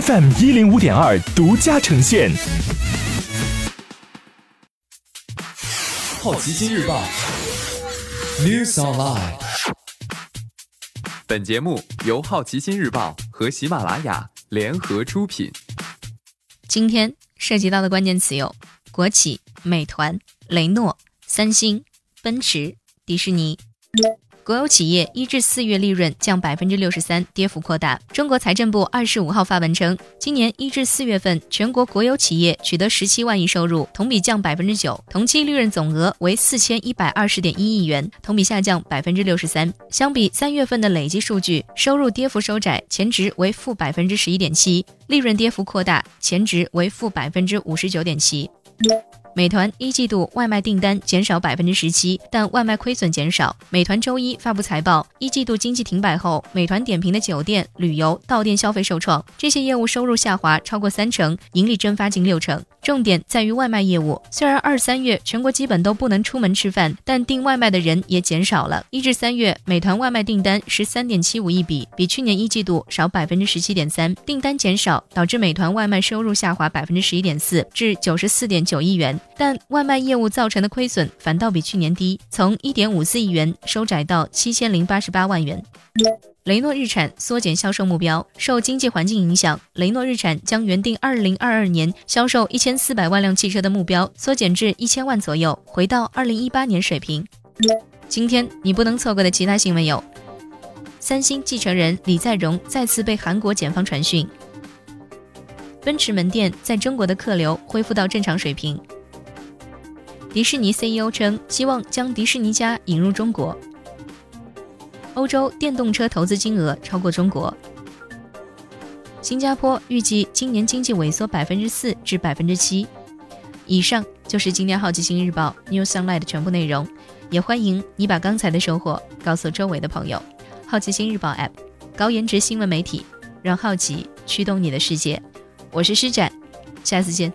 FM 一零五点二独家呈现。好奇心日报，News Online。本节目由好奇心日报和喜马拉雅联合出品。今天涉及到的关键词有：国企、美团、雷诺、三星、奔驰、迪士尼。国有企业一至四月利润降百分之六十三，跌幅扩大。中国财政部二十五号发文称，今年一至四月份，全国国有企业取得十七万亿收入，同比降百分之九，同期利润总额为四千一百二十点一亿元，同比下降百分之六十三。相比三月份的累计数据，收入跌幅收窄，前值为负百分之十一点七，利润跌幅扩大，前值为负百分之五十九点七。美团一季度外卖订单减少百分之十七，但外卖亏损减少。美团周一发布财报，一季度经济停摆后，美团点评的酒店、旅游、到店消费受创，这些业务收入下滑超过三成，盈利蒸发近六成。重点在于外卖业务，虽然二三月全国基本都不能出门吃饭，但订外卖的人也减少了。一至三月，美团外卖订单十三点七五亿笔，比去年一季度少百分之十七点三。订单减少导致美团外卖收入下滑百分之十一点四，至九十四点九亿元。但外卖业务造成的亏损反倒比去年低，从一点五四亿元收窄到七千零八十八万元。雷诺日产缩减销售目标，受经济环境影响，雷诺日产将原定二零二二年销售一千四百万辆汽车的目标缩减至一千万左右，回到二零一八年水平。今天你不能错过的其他新闻有：三星继承人李在镕再次被韩国检方传讯；奔驰门店在中国的客流恢复到正常水平；迪士尼 CEO 称希望将迪士尼家引入中国。欧洲电动车投资金额超过中国。新加坡预计今年经济萎缩百分之四至百分之七。以上就是今天好奇心日报 New Sunlight 的全部内容，也欢迎你把刚才的收获告诉周围的朋友。好奇心日报 App，高颜值新闻媒体，让好奇驱动你的世界。我是施展，下次见。